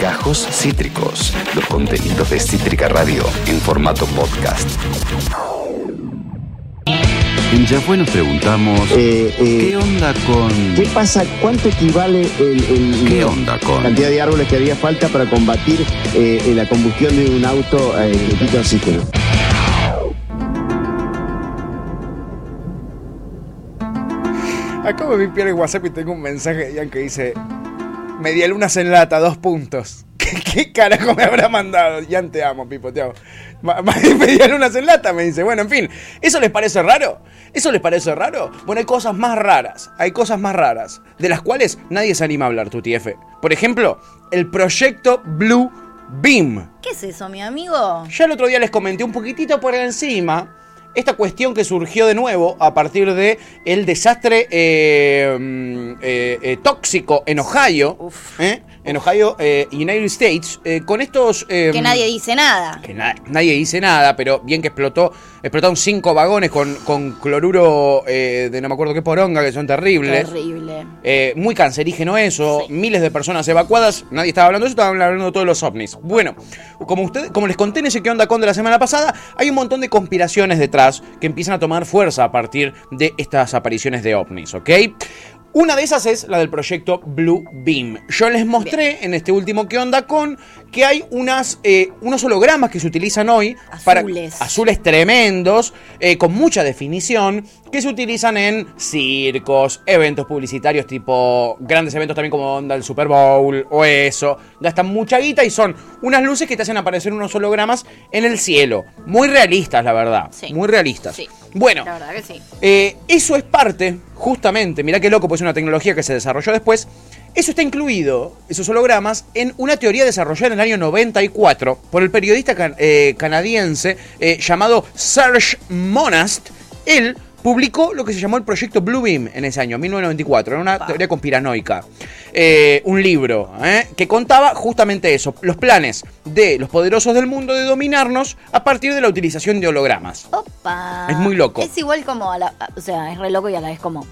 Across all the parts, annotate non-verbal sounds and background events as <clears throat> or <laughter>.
Gajos Cítricos, los contenidos de Cítrica Radio en formato podcast. En Ya fue nos preguntamos, Eh, eh, ¿qué onda con... ¿Qué pasa? ¿Cuánto equivale el, el- ¿Qué onda la con... cantidad de árboles que haría falta para combatir eh, la combustión de un auto eh, que quita oxígeno? Acabo de limpiar el WhatsApp y tengo un mensaje de Ian que dice: Medialunas en lata, dos puntos. <laughs> ¿Qué, qué carajo me habrá mandado? Ian, te amo, Pipo, te amo. <laughs> Medialunas en lata, me dice. Bueno, en fin, ¿eso les parece raro? ¿Eso les parece raro? Bueno, hay cosas más raras. Hay cosas más raras. De las cuales nadie se anima a hablar, tu TF. Por ejemplo, el proyecto Blue Beam. ¿Qué es eso, mi amigo? Ya el otro día les comenté un poquitito por encima esta cuestión que surgió de nuevo a partir de el desastre eh, mm, eh, eh, tóxico en Ohio, Uf. ¿eh? en Ohio, eh, United States, con estos... Que nadie dice nada. que na- nadie dice nada, pero bien que explotó, explotaron cinco vagones con, con cloruro de no me acuerdo qué poronga, que son terribles. Terrible. Muy cancerígeno eso, Sí. miles de personas evacuadas, nadie estaba hablando de eso, estaban hablando de todos los ovnis. Bueno, como, usted, como les conté en ese que onda con de la semana pasada, hay un montón de conspiraciones detrás que empiezan a tomar fuerza a partir de estas apariciones de ovnis, ¿ok? Una de esas es la del proyecto Blue Beam. Yo les mostré en este último que onda con que hay unas, eh, unos hologramas que se utilizan hoy Azules. para azules tremendos, eh, con mucha definición, que se utilizan en circos, eventos publicitarios tipo grandes eventos también como onda el Super Bowl o eso. Gastan mucha guita y son unas luces que te hacen aparecer unos hologramas en el cielo. Muy realistas, la verdad. Sí. Muy realistas. Sí. Bueno, La verdad que sí. eh, eso es parte, justamente, mirá qué loco, pues es una tecnología que se desarrolló después. Eso está incluido, esos hologramas, en una teoría desarrollada en el año 94 por el periodista can- eh, canadiense eh, llamado Serge Monast. Él publicó lo que se llamó el proyecto Blue Beam en ese año, 1994. Era una Pa. teoría conspiranoica. Eh, un libro eh, que contaba justamente eso, los planes de los poderosos del mundo de dominarnos a partir de la utilización de hologramas. Opa. Es muy loco. Es igual como a la. O sea, es re loco y a la vez como.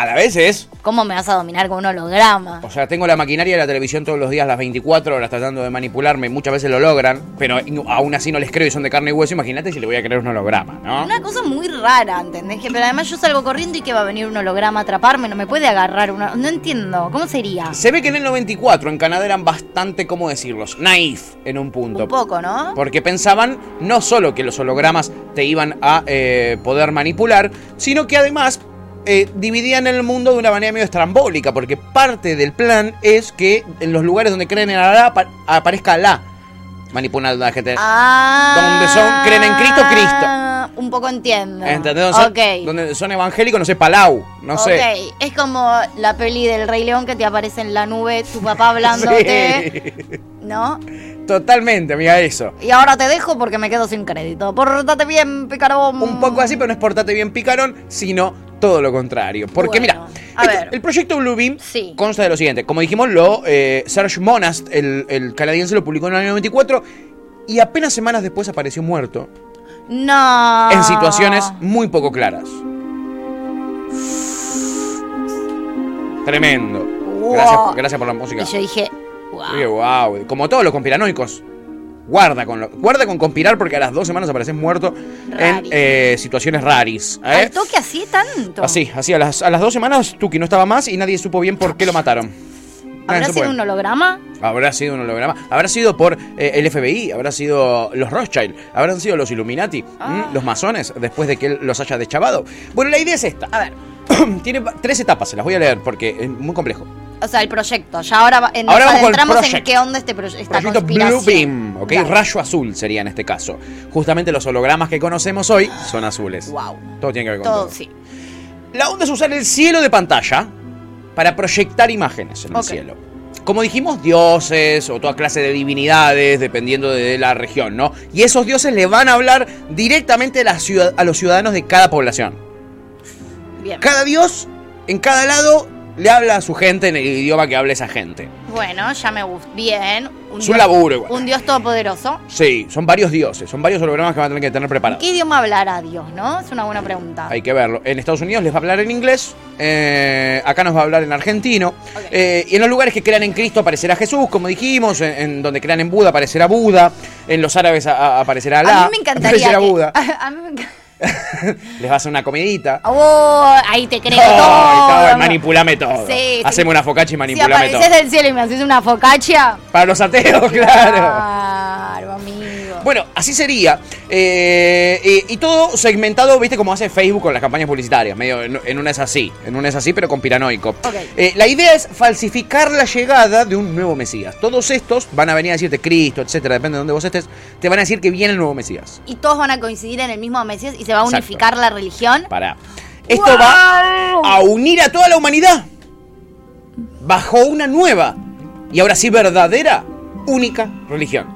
A la vez es ¿Cómo me vas a dominar con un holograma? O sea, tengo la maquinaria de la televisión todos los días, las 24 horas, tratando de manipularme. Muchas veces lo logran, pero aún así no les creo y son de carne y hueso. Imagínate si le voy a creer un holograma, ¿no? Una cosa muy rara, ¿entendés? Que, pero además yo salgo corriendo y que va a venir un holograma a atraparme, no me puede agarrar una. No entiendo, ¿cómo sería? Se ve que en el 94 en Canadá eran bastante, ¿cómo decirlos? Naif en un punto. Un poco, ¿no? Porque pensaban no solo que los hologramas te iban a eh, poder manipular, sino que además eh, dividían el mundo de una manera medio estrambólica, porque parte del plan es que en los lugares donde creen en Alá apa- aparezca Alá manipulando a la gente. Ah. Donde son- creen en Cristo, Cristo. Un poco entiendo. ¿Entendés? Donde son, donde son evangélicos, no sé, Palau, no sé. Ok, es como la peli del Rey León que te aparece en la nube, tu papá hablándote, Sí. ¿no? Totalmente, amiga, eso. Y ahora te dejo porque me quedo sin crédito. Pórtate bien, picarón. Un poco así, pero no es portate bien picarón, sino todo lo contrario. Porque Bueno, mira, este- el proyecto Bluebeam Sí. consta de lo siguiente. Como dijimos, lo eh, Serge Monast, el, el canadiense, lo publicó en el año 94 y apenas semanas después apareció muerto No. en situaciones muy poco claras. Tremendo. Wow. Gracias, gracias por la música. Y yo dije, wow. Como todos los conspiranoicos. Guarda con, lo, guarda con conspirar porque a las dos semanas apareces muerto en eh, situaciones raris. ¿eh? ¿Al toque así tanto? Así, así. A las, a las dos semanas Tuki no estaba más y nadie supo bien por qué lo mataron. Nadie ¿Habrá sido un holograma? Habrá sido un holograma. Habrá sido por eh, el FBI, habrá sido los Rothschild, habrán sido los Illuminati, Ah. los masones, después de que él los haya deschavado. Bueno, la idea es esta. A ver. <clears throat> Tiene tres etapas, se las voy a leer porque es muy complejo. O sea, el proyecto. Ya ahora en- Ahora nos vamos con el adentramos en qué onda este esta Proyecto Blue. Beam, ¿ok? Rayo azul sería en este caso. Justamente los hologramas que conocemos hoy son azules. Wow. Todo tiene que ver con todo. Todo, sí. La onda es usar el cielo de pantalla para proyectar imágenes en el cielo. Como dijimos, dioses o toda clase de divinidades, dependiendo de la región, ¿no? Y esos dioses le van a hablar directamente a, la ciudad- a los ciudadanos de cada población. Bien. Cada dios, en cada lado, le habla a su gente en el idioma que habla esa gente. Bueno, ya me gusta. Bien. Es un laburo igual. Un dios todopoderoso. Sí, son varios dioses, son varios hologramas que van a tener que tener preparados. ¿Qué idioma hablará Dios, no? Es una buena pregunta. Hay que verlo. En Estados Unidos les va a hablar en inglés, eh, acá nos va a hablar en argentino. Eh, y en los lugares que crean en Cristo aparecerá Jesús, como dijimos. En, en donde crean en Buda aparecerá Buda. En los árabes a- a- aparecerá Alá. a mí me encantaría. Aparecerá que- Buda. <laughs> A, mí me encanta. <laughs> les va a una comidita. Oh, ahí te creo todo. todo, manipulame todo. Sí, Haceme sí. una focaccia y Si manipulame apareces todo. del cielo y me haces una focaccia. Para los ateos, <laughs> claro. Claro, amigo. Bueno, así sería. Eh, y todo segmentado, viste, como hace Facebook con las campañas publicitarias. Medio en, en una es así, en una es así, pero con piranoico. Eh, la idea es falsificar la llegada de un nuevo Mesías. Todos estos van a venir a decirte Cristo, etcétera, depende de dónde vos estés, te van a decir que viene el nuevo Mesías. Y todos van a coincidir en el mismo Mesías y se va a Exacto. unificar la religión. Pará. Esto va a unir a toda la humanidad bajo una nueva y ahora sí verdadera, única religión.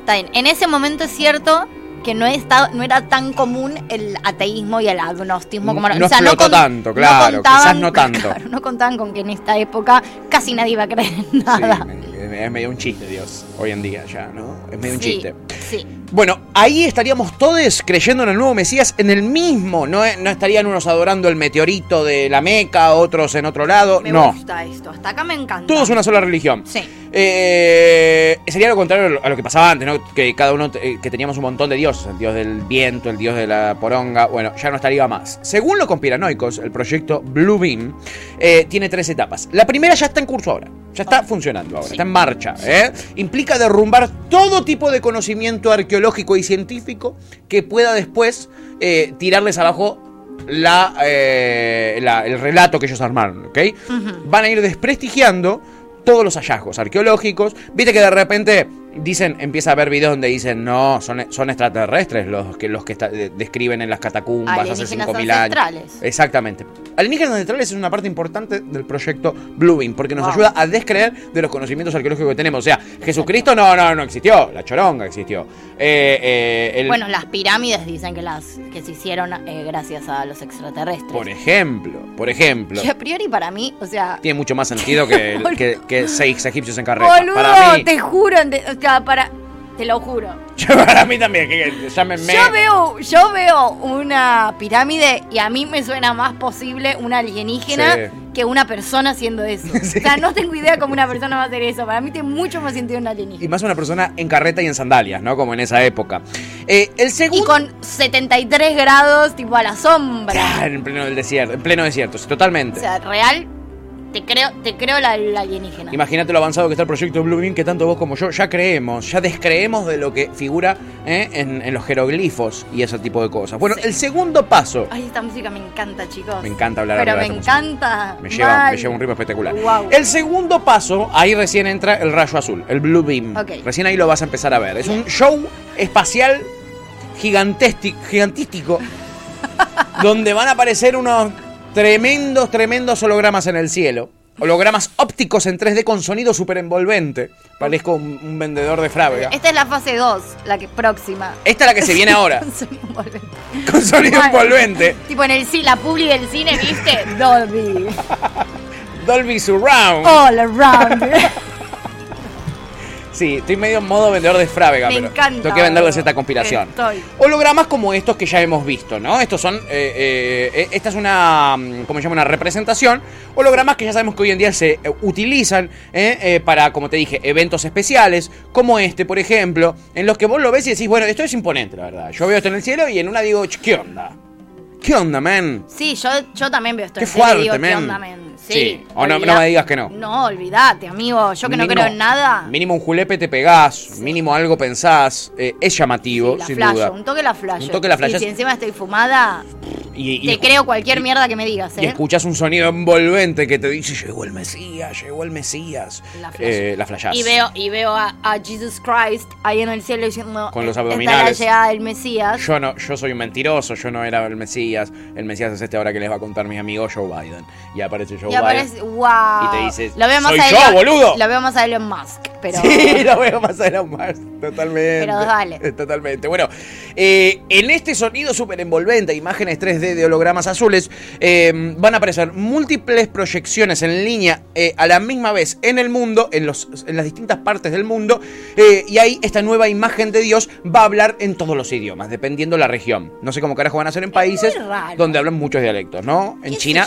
Está bien. En ese momento es cierto que no, está, no era tan común el ateísmo y el agnostismo como ahora. No explotó tanto, claro, quizás no <laughs> tanto. claro, no contaban con que en esta época casi nadie iba a creer en nada. Sí, es medio un chiste, Dios, hoy en día ya, ¿no? Es medio un Sí, chiste. Sí. Bueno, ahí estaríamos todos creyendo en el nuevo Mesías en el mismo. No, no estarían unos adorando el meteorito de la Meca, otros en otro lado. Me no. gusta esto. Hasta acá me encanta. Todos una sola religión. Sí. Eh, sería lo contrario a lo que pasaba antes, ¿no? Que cada uno, eh, que teníamos un montón de dioses. El dios del viento, el dios de la poronga. Bueno, ya no estaría más. Según los conspiranoicos, el proyecto Blue Beam eh, tiene tres etapas. La primera ya está en curso ahora. Ya está funcionando ahora, Sí. está en marcha. ¿eh? Implica derrumbar todo tipo de conocimiento arqueológico y científico que pueda después eh, tirarles abajo la, eh, la- el relato que ellos armaron, ¿ok? Van a ir desprestigiando todos los hallazgos arqueológicos. Viste que de repente dicen, empieza a haber videos donde dicen, no, son, son extraterrestres los que, los que está- de- describen en las catacumbas hace Alienígenas 5.000 años. Exactamente. Alienígenas ancestrales es una parte importante del proyecto Bluebeam, porque nos Wow. ayuda a descreer de los conocimientos arqueológicos que tenemos. O sea, Jesucristo no, no, no existió, la choronga existió. Eh, eh, el- Bueno, las pirámides dicen que las que se hicieron eh, gracias a los extraterrestres. por ejemplo, por ejemplo. Que a priori para mí, o sea, Tiene mucho más sentido que, el- <laughs> que, que seis egipcios en carreta. boludo, Para mí, te juro, para te lo juro. <laughs> para mí también, que, que llámenme. Yo veo, yo veo una pirámide y a mí me suena más posible una alienígena Sí. que una persona haciendo eso. Sí. <laughs> O sea, no tengo idea cómo una persona va a hacer eso. Para mí tiene mucho más sentido una Y alienígena. más una persona en carreta y en sandalias, ¿no? Como en esa época. Eh, el Y segundo. con 73 grados, tipo a la sombra. Claro, en pleno del desierto, en pleno desierto, sí, totalmente. O sea, real, te creo, te creo la, la alienígena. Imagínate lo avanzado que está el proyecto Blue Beam, que tanto vos como yo ya creemos, ya descreemos de lo que figura ¿eh? en, en los jeroglifos y ese tipo de cosas. Bueno, Sí. el segundo paso. Ay, esta música me encanta, chicos. Me encanta hablar Pero me de esta música. encanta. Me lleva, me lleva un ritmo espectacular. El segundo paso, ahí recién entra el rayo azul, el Blue Beam. Ok. Recién ahí lo vas a empezar a ver. Es un show espacial gigantístico <laughs> donde van a aparecer unos tremendos, tremendos hologramas en el cielo. Hologramas ópticos en 3D con sonido súper envolvente. Parezco un, un vendedor de frávega. Esta es la fase 2, la que próxima. Esta es la que se viene ahora, <laughs> Sonido envolvente. con sonido Bueno. envolvente. Tipo en el ci- la publi del cine, ¿viste? Dolby. <laughs> Dolby Surround. All around. <laughs> Sí, estoy medio en modo vendedor de frávega, Me pero encanta, tengo que venderles esta conspiración. Estoy. Hologramas como estos que ya hemos visto, ¿no? Estos son, eh, eh, eh, esta es una, mm, ¿cómo se llama? Una representación. Hologramas que ya sabemos que hoy en día se eh, utilizan eh, para, como te dije, eventos especiales, como este, por ejemplo, en los que vos lo ves y decís, bueno, esto es imponente, la verdad. Yo veo esto en el cielo y en una digo, "Ch, ¿qué onda? ¿Qué onda, man? Sí, yo, yo también veo esto. Qué fuerte, digo, ¿qué men. onda, men? Sí. Sí. O no- me digas que no. No, olvídate, amigo. Yo que no creo en nada. Mínimo un julepe te pegás, mínimo algo pensás, eh, es llamativo, Sí, la sin flasho, duda. un toque la flash. Un toque la flashás. Y si encima estoy fumada, Y, y te creo cualquier y- mierda que me digas, Y ¿eh? escuchas un sonido envolvente que te dice, llegó el Mesías, llegó el Mesías. La flasho. Eh, la flashás. Y veo, y veo a, a Jesus Christ ahí en el cielo diciendo Con los "Esta es abdominales. la llegada del Mesías. Yo no, yo soy un mentiroso, yo no era el Mesías. El Mesías es este ahora que les va a contar mi amigo Joe Biden. Y aparece Joe y Biden. aparece, wow. Y te dices, lo veo más "Soy a yo, Elon- boludo". Lo veo más a Elon Musk. pero. Sí, <laughs> lo veo más aún más. Totalmente. Pero dale. <laughs> Totalmente. Bueno, eh, en este sonido súper envolvente, imágenes 3D de hologramas azules, eh, van a aparecer múltiples proyecciones en línea eh, a la misma vez en el mundo, en, los, en las distintas partes del mundo. eh, y ahí esta nueva imagen de Dios va a hablar en todos los idiomas, dependiendo la región. No sé cómo carajo van a ser en países donde hablan muchos dialectos, ¿no? En ¿Qué sé China?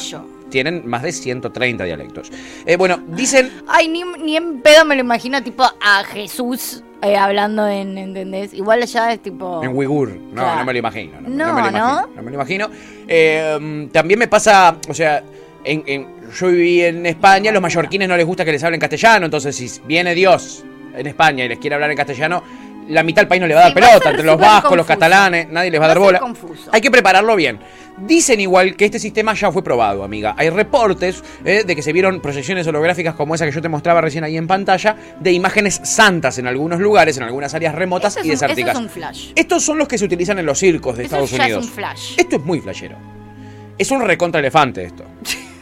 Tienen más de 130 dialectos. Eh, bueno, dicen Ay, ni, ni en pedo me lo imagino, tipo, a Jesús eh, hablando en. ¿Entendés? Igual allá es tipo. En Uigur. No, Claro. no me lo imagino. No, No, me lo ¿no? imagino. No me lo imagino. Eh, también me pasa, o sea, en, en- yo viví en España, los mallorquines no les gusta que les hablen castellano, entonces si viene Dios en España y les quiere hablar en castellano, la mitad del país no le va a dar Sí, va a pelota, entre los vascos, los catalanes, nadie les va a Va dar a bola. confuso. Hay que prepararlo bien. Dicen igual que este sistema ya fue probado, amiga. Hay reportes eh, de que se vieron proyecciones holográficas como esa que yo te mostraba recién ahí en pantalla, de imágenes santas en algunos lugares, en algunas áreas remotas y desérticas. es flash. Estos son los que se utilizan en los circos de Eso Estados ya Unidos. es un flash. Esto es muy flashero. Es un recontra elefante esto. <laughs>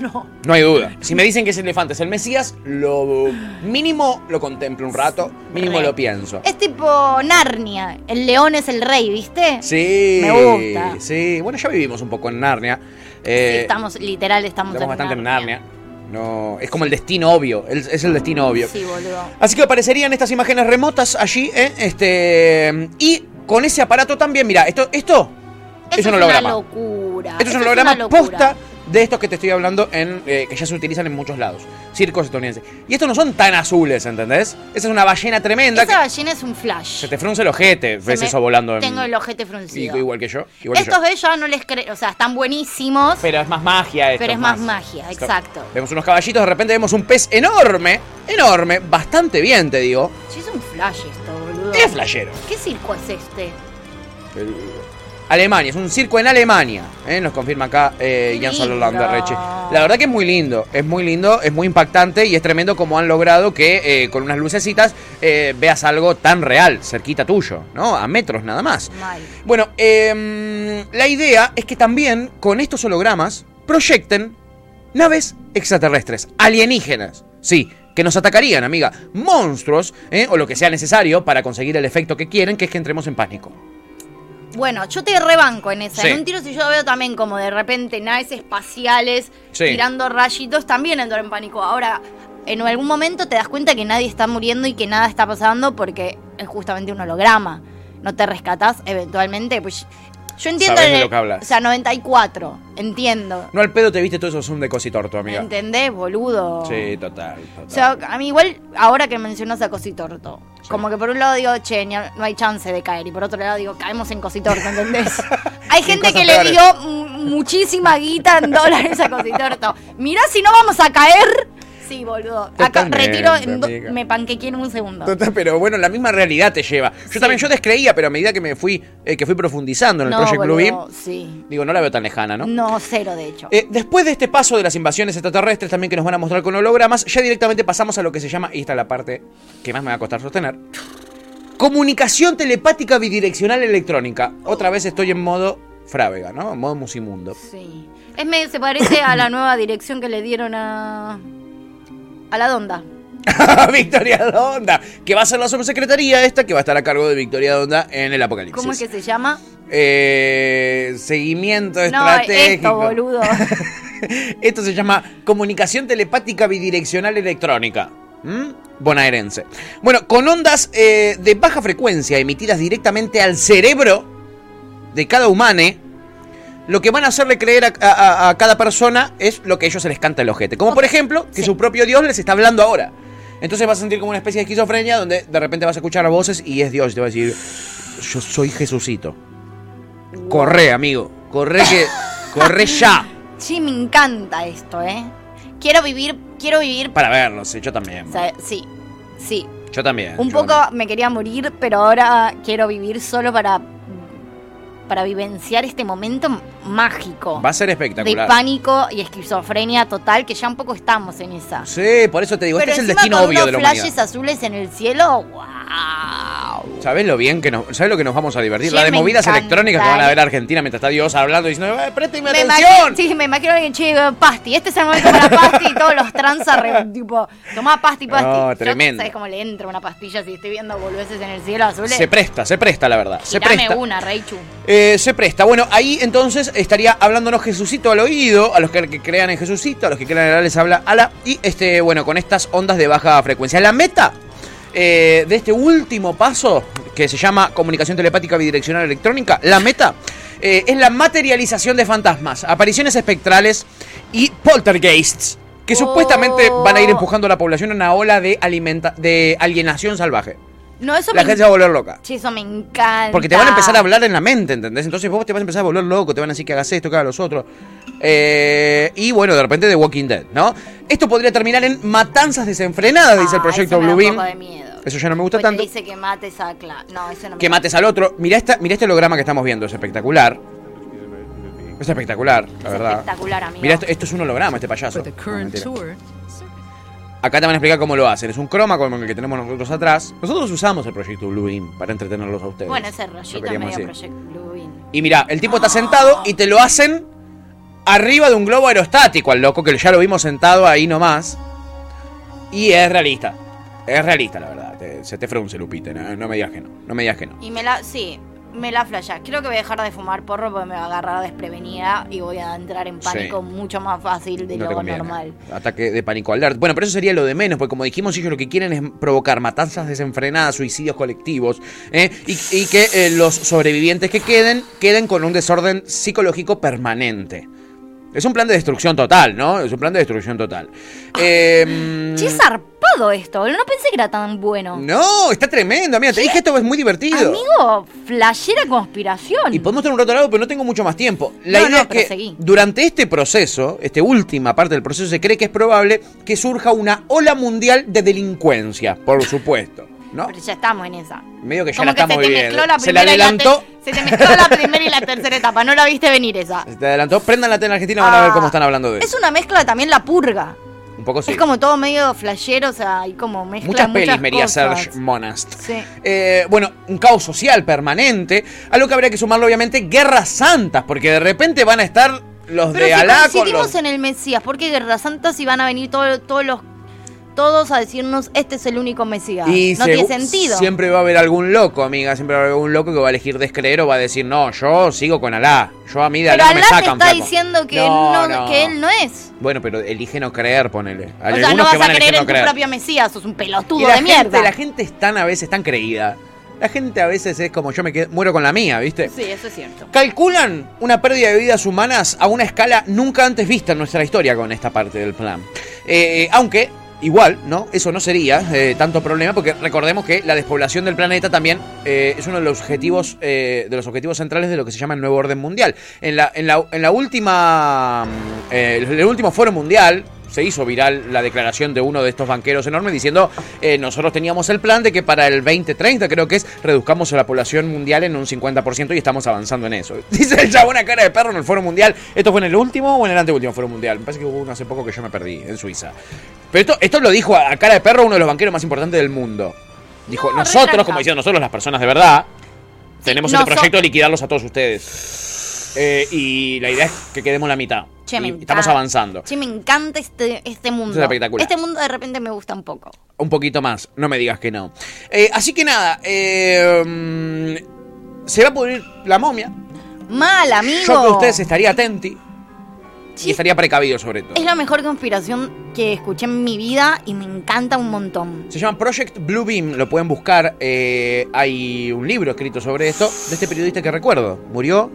No. No hay duda. Si me dicen que ese elefante es el Mesías, lo mínimo lo contemplo un rato, mínimo Re. lo pienso. Es tipo Narnia. El león es el rey, ¿viste? Sí. Me gusta. Sí. Bueno, ya vivimos un poco en Narnia. Sí, Eh, estamos, literal, estamos, estamos en bastante Narnia. en Narnia. No, es como el destino obvio. Es el destino obvio. Sí, boludo. Así que aparecerían estas imágenes remotas allí, ¿eh? Este. Y con ese aparato también, mira, esto, esto Eso es un una holograma. locura. Esto es Eso un holograma posta de estos que te estoy hablando en eh, que ya se utilizan en muchos lados. Circos estadounidenses. Y estos no son tan azules, ¿entendés? Esa es una ballena tremenda Esa que ballena es un flash. se te frunce el ojete, Se ves me- eso volando en. Tengo el ojete y- fruncido. igual que yo. Igual que Estos yo. de no les creo, o sea, están buenísimos. Pero es más magia esto. Pero es más magia, esto- exacto. Vemos unos caballitos, de repente vemos un pez enorme, enorme, bastante bien, te digo. Sí, es un flash esto, boludo. Es flashero. ¿Qué circo es este? El- Alemania, es un circo en Alemania, ¿eh? nos confirma acá eh, Jan lindo. Reche. La verdad que es muy lindo, es muy lindo, es muy impactante y es tremendo como han logrado que eh, con unas lucecitas eh, veas algo tan real, cerquita tuyo, ¿no? A metros nada más. Mal. Bueno, em, la idea es que también con estos hologramas proyecten naves extraterrestres, alienígenas. Sí, que nos atacarían, amiga. Monstruos, o lo que sea necesario para conseguir el efecto que quieren, que es que entremos en pánico. Bueno, yo te rebanco en esa. Sí. En un tiro, si yo veo también como de repente naves espaciales Sí. tirando rayitos, también entro en pánico. Ahora, en algún momento te das cuenta que nadie está muriendo y que nada está pasando porque es justamente un holograma. No te rescatas eventualmente. Pues yo entiendo. Sabés de lo que hablas. O sea, 94. Entiendo. No al pedo te viste todo eso zoom de cositorto, amiga. ¿Entendés, boludo? Sí, total, total. O sea, a mí igual, ahora que mencionas a Cositorto, como que por un lado digo, che, ni no hay chance de caer, y por otro lado digo, caemos en Cositorto, ¿entendés? <laughs> hay gente que le dio mu- muchísima guita en dólares a Cositorto. Mirá si no vamos a caer. Sí, boludo. Acá retiro, amiga. me panquequé en un segundo. Total, pero bueno, la misma realidad te lleva. Yo Sí. también, yo descreía, pero a medida que me fui, eh, que fui profundizando en el no, Project boludo, sí. digo, no la veo tan lejana, ¿no? No, cero de hecho. Eh, después de este paso de las invasiones extraterrestres también que nos van a mostrar con hologramas, ya directamente pasamos a lo que se llama, y esta es la parte que más me va a costar sostener, comunicación telepática bidireccional electrónica. Otra vez estoy en modo frávega, ¿no? En modo musimundo. Sí. Es medio, se parece a la nueva dirección que le dieron a. a la Donda. <laughs> Victoria Donda, que va a ser la subsecretaría esta que va a estar a cargo de Victoria Donda en el apocalipsis. ¿Cómo es que se llama? Eh, seguimiento No, estratégico. esto, boludo. <laughs> Esto se llama comunicación telepática bidireccional electrónica. ¿Mm? Bonaerense. Bueno, con ondas eh, de baja frecuencia emitidas directamente al cerebro de cada humane, lo que van a hacerle creer a, a- a cada persona es lo que a ellos se les canta el ojete. Como por ejemplo, que sí. su propio Dios les está hablando ahora. Entonces vas a sentir como una especie de esquizofrenia donde de repente vas a escuchar voces y es Dios y te va a decir, yo soy Jesucito. Corre, amigo. Corre que... <laughs> Corre ya. Sí, me encanta esto, ¿eh? Quiero vivir, quiero vivir. Para verlo, sí, yo también. o sea, sí, sí. Yo también. Un yo poco también. me quería morir, pero ahora quiero vivir solo para. Para vivenciar este momento mágico. Va a ser de espectacular. pánico y esquizofrenia total, que ya un poco estamos en esa. Sí, por eso te digo, Pero este es el destino con obvio unos de la flashes azules en el cielo, wow. ¿Sabés lo bien que nos, ¿sabés lo que nos vamos a divertir? Sí, la de movidas encanta. electrónicas que van a ver a Argentina mientras está Dios hablando diciendo, "Eh, présteme Me atención. imagino, sí, me imagino que che, pasti. Este es el momento para pasti y todos los tranza re- tipo, tomá pasti, pasti. No, tremendo. ¿Sabes cómo le entra una pastilla si estoy viendo boludeces en el cielo azul? Se presta, se presta la verdad. Se presta. una, Reichu. Eh, se presta. Bueno, ahí entonces estaría hablándonos Jesucito al oído, a los que, que crean en Jesucito, a los que crean en les habla Ala, y este, bueno, con estas ondas de baja frecuencia. La meta eh, de este último paso, que se llama comunicación telepática bidireccional electrónica, la meta eh, es la materialización de fantasmas, apariciones espectrales y poltergeists. Que Oh. supuestamente van a ir empujando a la población en una ola de, alimenta de alienación salvaje. No, eso La me gente se va a volver loca. Che, eso me encanta. Porque te van a empezar a hablar en la mente, ¿entendés? Entonces vos te vas a empezar a volver loco, te van a decir que hagas esto, que hagas los otros. Eh, y bueno, de repente The Walking Dead, ¿no? Esto podría terminar en matanzas desenfrenadas, dice el Ah, proyecto Blue Beam. Eso ya no me gusta Porque tanto. te dice que mates a Cla. No, eso no me Que gusta. mates al otro. Mira, esta, mira este holograma que estamos viendo, es espectacular. Es espectacular, la Es verdad. espectacular, amigo. Mira, esto, esto es un holograma, este payaso. No, Acá te van a explicar cómo lo hacen. Es un croma como el que tenemos nosotros atrás. Nosotros usamos el proyecto Blue Beam para entretenerlos a ustedes. Bueno, ese rollito medio decir. Project Blue Beam. Y mira, el tipo está sentado y te lo hacen arriba de un globo aerostático al loco, que ya lo vimos sentado ahí nomás. Y es realista. Es realista, la verdad. Te- se te frunce, Lupita. No, no me digas que no. No me digas que no. Y me la, sí, me la flasha. Creo que voy a dejar de fumar porro porque me va a agarrar desprevenida y voy a entrar en pánico Sí. mucho más fácil de No lo normal. Ataque de pánico alert. Bueno, pero eso sería lo de menos, porque como dijimos, ellos lo que quieren es provocar matanzas desenfrenadas, suicidios colectivos, ¿eh? y, y que eh, los sobrevivientes que queden, queden con un desorden psicológico permanente. Es un plan de destrucción total, ¿no? Es un plan de destrucción total. Eh, Che, zarpado esto. No pensé que era tan bueno. no, está tremendo, amiga. Te dije esto es muy divertido. Amigo, flashera conspiración. Y podemos tener un rato largo, pero no tengo mucho más tiempo. La No, idea no, es que seguí. durante este proceso, esta última parte del proceso, se cree que es probable que surja una ola mundial de delincuencia, por supuesto. ¿No? Pero ya estamos en esa. Medio que ya Como la que estamos se te viviendo. mezcló la se la adelantó. te- Se te mezcló la primera y la tercera etapa. No la viste venir esa. Se te adelantó. Prendan la tele en Argentina, van a ver Ah, cómo están hablando de Es eso. una mezcla también la purga. Un poco sí. Es como todo medio flashero, o sea, hay como mezcla Muchas muchas pelis, María. Serge Monast. Sí. Eh, bueno, un caos social permanente. A lo que habría que sumarlo, obviamente, guerras santas, porque de repente van a estar los Pero de si Alá con los. en el Mesías, ¿por qué Guerra Santa si van a venir todo- todos los todos a decirnos este es el único Mesías? Y no tiene sentido. Siempre va a haber algún loco, amiga. Siempre va a haber algún loco que va a elegir descreer o va a decir, no, yo sigo con Alá. Yo a mí de Pero Alá me Alá te sacan. está flaco". diciendo que, No, él no, no. que él no es. Bueno, pero elige no creer, ponele. Hay o sea, no vas a creer en tu propio Mesías, sos un pelotudo Y la de gente, mierda. la gente es tan a veces tan creída. La gente a veces es como yo me quedo- muero con la mía, ¿viste? Sí, eso es cierto. Calculan una pérdida de vidas humanas a una escala nunca antes vista en nuestra historia con esta parte del plan. Eh, aunque, igual, ¿no? Eso no sería eh, tanto problema, porque recordemos que la despoblación del planeta también eh, es uno de los objetivos, eh, de los objetivos centrales de lo que se llama el nuevo orden mundial. En la, en la, en la última. mm, eh, en el último foro mundial. Se hizo viral la declaración de uno de estos banqueros enormes diciendo eh, nosotros teníamos el plan de que para el 2030 creo que es reduzcamos a la población mundial en un 50% y estamos avanzando en eso. <laughs> Dice el chabón a cara de perro en el foro mundial. ¿Esto fue en el último o en el anteúltimo foro mundial? Me parece que hubo uno hace poco que yo me perdí en Suiza. Pero esto, esto lo dijo a, a cara de perro uno de los banqueros más importantes del mundo. Dijo, No, nosotros, como diciendo nosotros las personas de verdad, tenemos no este proyecto so- de liquidarlos a todos ustedes. Eh, y la idea es que quedemos la mitad. Che, me Y estamos avanzando. Che, me encanta este, este mundo. Es espectacular. Este mundo de repente me gusta un poco. Un poquito más, no me digas que no. Eh, así que nada, eh, mm, se va a pudrir la momia. Mal, amigo. Yo que ustedes estaría atenti Sí, y estaría precavido sobre todo. Es la mejor conspiración que escuché en mi vida y me encanta un montón. Se llama Project Blue Beam, lo pueden buscar. eh, hay un libro escrito sobre esto de este periodista que recuerdo. Murió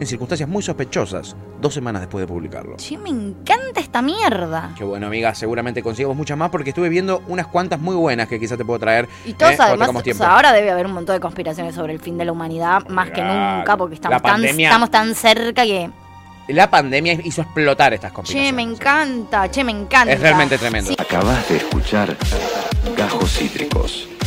en circunstancias muy sospechosas, dos semanas después de publicarlo. Che, me encanta esta mierda. Qué bueno, amiga, seguramente consigamos muchas más porque estuve viendo unas cuantas muy buenas que quizás te puedo traer. Y todos eh, además, o sea, ahora debe haber un montón de conspiraciones sobre el fin de la humanidad, más que nunca, porque estamos tan, pandemia- estamos tan cerca que... La pandemia hizo explotar estas Che, conspiraciones. me encanta, che, me encanta. Es realmente tremendo. Sí. Acabas de escuchar Gajos Cítricos.